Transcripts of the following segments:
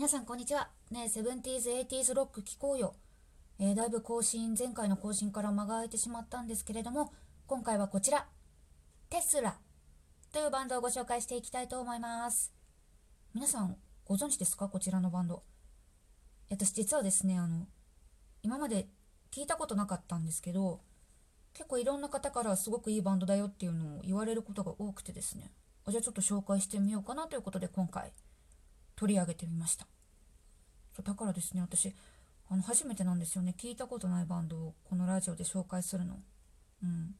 皆さんこんにちは。ねえ、 Seventies、Eighties ロック聞こうよ。えー、だいぶ更新、前回の更新から間が空いてしまったんですけれども、今回はこちら、テスラというバンドをご紹介していきたいと思います。皆さんご存知ですか？こちらのバンド。私実はですね、あの、今まで聞いたことなかったんですけど、結構いろんな方からすごくいいバンドだよっていうのを言われることが多くてですね、あじゃあちょっと紹介してみようかなということで今回、取り上げてみました。だからですね私あの初めてなんですよね。聞いたことないバンドをこのラジオで紹介するの。うん。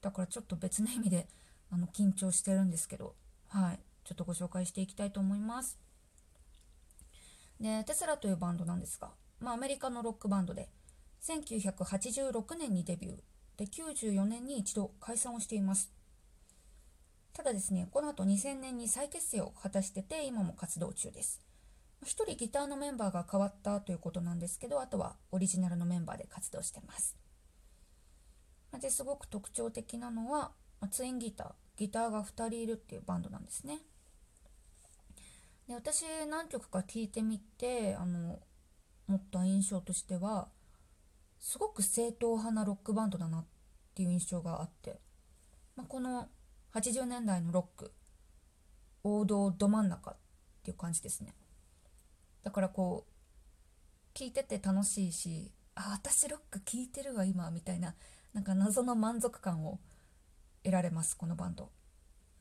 だからちょっと別の意味であの緊張してるんですけど。はい。ちょっとご紹介していきたいと思います。でテスラというバンドなんですが、まあ、アメリカのロックバンドで1986年にデビュー。で94年に一度解散をしています。ただですね、この後2000年に再結成を果たしてて、今も活動中です。1人ギターのメンバーが変わったということなんですけど、あとはオリジナルのメンバーで活動してます。ですごく特徴的なのは、ツインギター、ギターが2人いるっていうバンドなんですね。で私何曲か聴いてみてあの持った印象としてはすごく正統派なロックバンドだなっていう印象があって、まあ、この80年代のロック。王道ど真ん中っていう感じですね。だからこう聞いてて楽しいしあ私ロック聴いてるわ今みたいななんか謎の満足感を得られますこのバンド。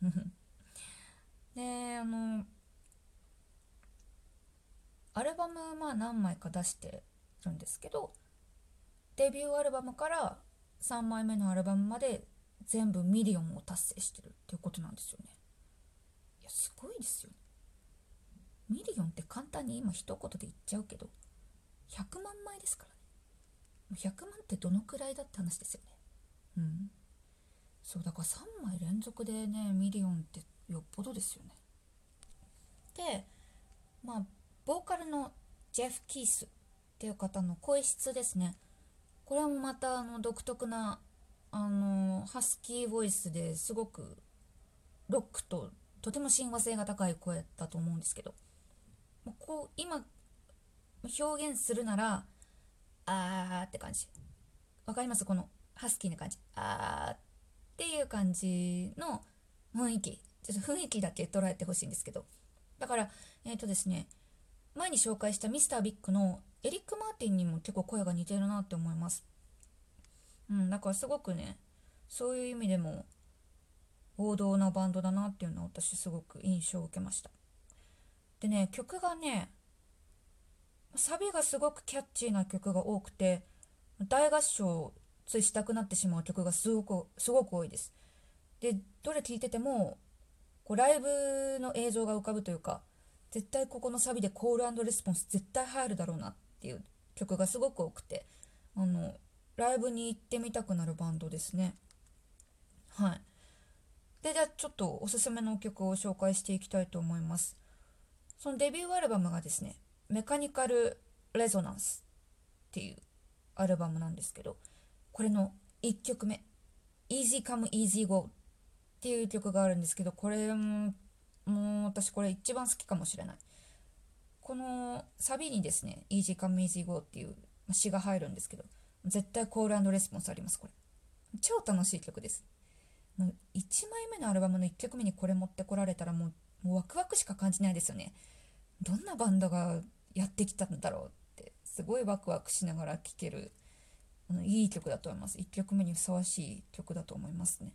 であのアルバムまあ何枚か出してるんですけどデビューアルバムから3枚目のアルバムまで全部ミリオンを達成してるっていうことなんですよね。いやすごいですよね。ミリオンって簡単に今一言で言っちゃうけど100万枚ですからね。100万ってどのくらいだって話ですよね。うん。そうだから3枚連続でねミリオンってよっぽどですよね。でまあボーカルのジェフ・キースっていう方の声質ですね。これもまたあの独特なあのハスキーボイスですごくロックととても親和性が高い声だと思うんですけど。こう今表現するならあーって感じ。わかります？このハスキーな感じ。あーっていう感じの雰囲気。ちょっと雰囲気だけ捉えてほしいんですけど。だからえっ、ー、とですね前に紹介したミスタービッグのエリック・マーティンにも結構声が似てるなって思います。うん、だからすごくねそういう意味でも王道なバンドだなっていうのは私すごく印象を受けました。でね曲がねサビがすごくキャッチーな曲が多くて大合唱ついしたくなってしまう曲がすごくすごく多いです。でどれ聴いててもこうライブの映像が浮かぶというか絶対ここのサビでコールレスポンス絶対入るだろうなっていう曲がすごく多くてライブに行ってみたくなるバンドですね。はい。でじゃあちょっとおすすめの曲を紹介していきたいと思います。そのデビューアルバムがですねメカニカル・レゾナンスっていうアルバムなんですけどこれの1曲目 Easy Come Easy Go っていう曲があるんですけどこれももう私これ一番好きかもしれない。このサビにですね Easy Come Easy Go っていう詩が入るんですけど絶対コールレスポンスあります、これ。超楽しい曲です。もう1枚目のアルバムの1曲目にこれ持ってこられたらもうもうワクワクしか感じないですよね。どんなバンドがやってきたんだろうってすごいワクワクしながら聴けるいい曲だと思います。1曲目にふさわしい曲だと思いますね。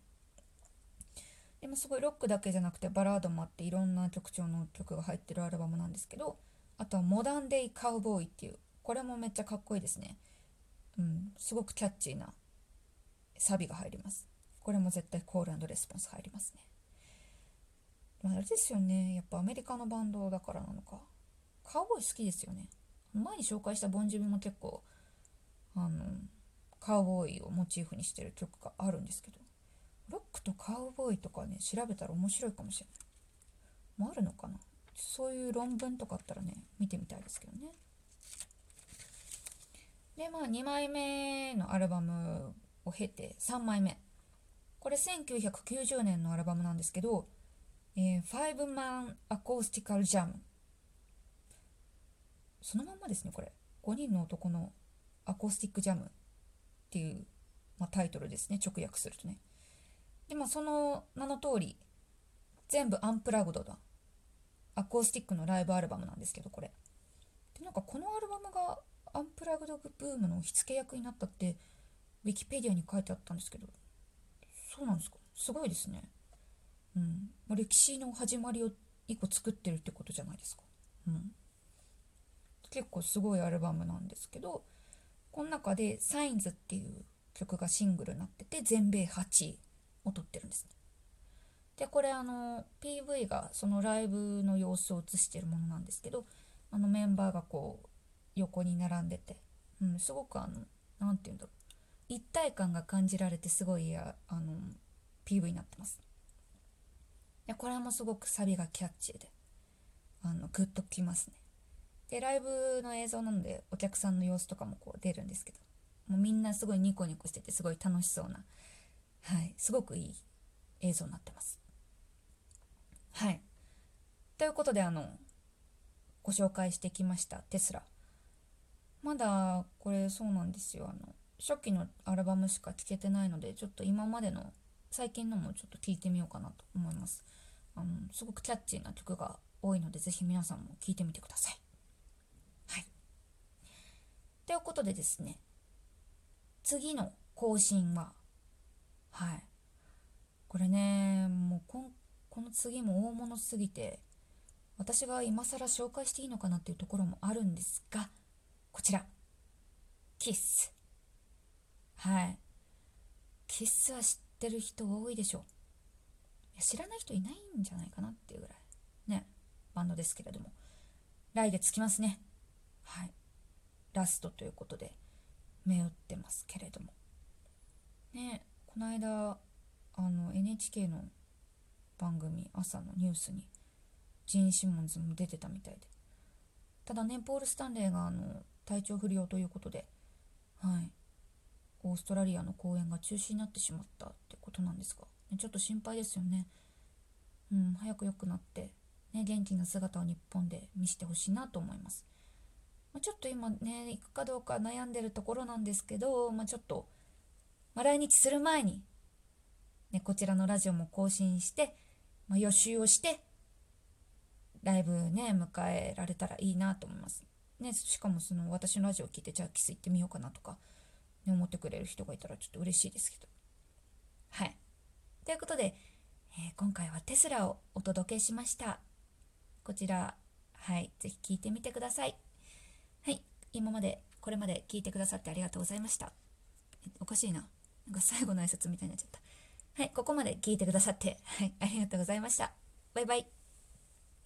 でもすごいロックだけじゃなくてバラードもあっていろんな曲調の曲が入ってるアルバムなんですけどあとはモダンデイカウボーイっていうこれもめっちゃかっこいいですね。うん、すごくキャッチーなサビが入ります。これも絶対コールレスポンス入りますね。まあ、あれですよね。やっぱアメリカのバンドだからなのか。カウボーイ好きですよね。前に紹介したボンジュビも結構、あの、カウボーイをモチーフにしてる曲があるんですけど、ロックとカウボーイとかね、調べたら面白いかもしれない。もあるのかなそういう論文とかあったらね、見てみたいですけどね。でまあ2枚目のアルバムを経て3枚目。これ1990年のアルバムなんですけど「えー、ファイブマンアコースティカルジャム」そのまんまですねこれ。5人の男のアコースティックジャムっていう、まあ、タイトルですね直訳するとね。でもその名の通り全部アンプラグドだ。アコースティックのライブアルバムなんですけどこれ。でなんかこのアルバムがアンプラグドブームの火付け役になったってウィキペディアに書いてあったんですけど。そうなんですか？すごいですね。うん。ま歴史の始まりを一個作ってるってことじゃないですか。うん。結構すごいアルバムなんですけどこの中で「サインズ」っていう曲がシングルになってて全米8位を取ってるんですね。でこれあの PV がそのライブの様子を映してるものなんですけどあのメンバーがこう横に並んでて、うん、すごくあの何て言うんだろう。一体感が感じられてすごいあの PV になってます。でこれもすごくサビがキャッチーであのグッときますね。でライブの映像なのでお客さんの様子とかもこう出るんですけどもうみんなすごいニコニコしててすごい楽しそうなはいすごくいい映像になってます。はい。ということであのご紹介してきましたテスラ。まだこれそうなんですよ。あの初期のアルバムしか聴けてないのでちょっと今までの最近のもちょっと聴いてみようかなと思います。あのすごくキャッチーな曲が多いので是非皆さんも聴いてみてください。はい。ということでですね次の更新ははい。これねもうここの次も大物すぎて私が今更紹介していいのかなっていうところもあるんですがこちら。キス。はい。キスは知ってる人多いでしょう。知らない人いないんじゃないかなっていうぐらい。ね。バンドですけれども。来月来ますね。はい。ラストということで目打ってますけれども。ね。この間あの NHK の番組朝のニュースにジーン・シモンズも出てたみたいで。ただねポール・スタンレーがあの体調不良ということで、はい、オーストラリアの公演が中止になってしまったってことなんですが、ね、ちょっと心配ですよね。うん、早く良くなって、ね、元気な姿を日本で見せてほしいなと思います。まあ、ちょっと今ね、行くかどうか悩んでるところなんですけど、まあ、ちょっと、まあ、来日する前に、ね、こちらのラジオも更新して、ま、予習をして、ライブね、迎えられたらいいなと思います。ね、しかもその私のラジオを聞いて、じゃあキス行ってみようかなとか、ね、思ってくれる人がいたらちょっと嬉しいですけど。はい。ということで、えー、今回はテスラをお届けしました。こちら、はい、ぜひ聞いてみてください。はい、今まで、これまで聞いてくださってありがとうございました。おかしいな。なんか最後の挨拶みたいになっちゃった。はい、ここまで聞いてくださって、はい、ありがとうございました。バイバイ。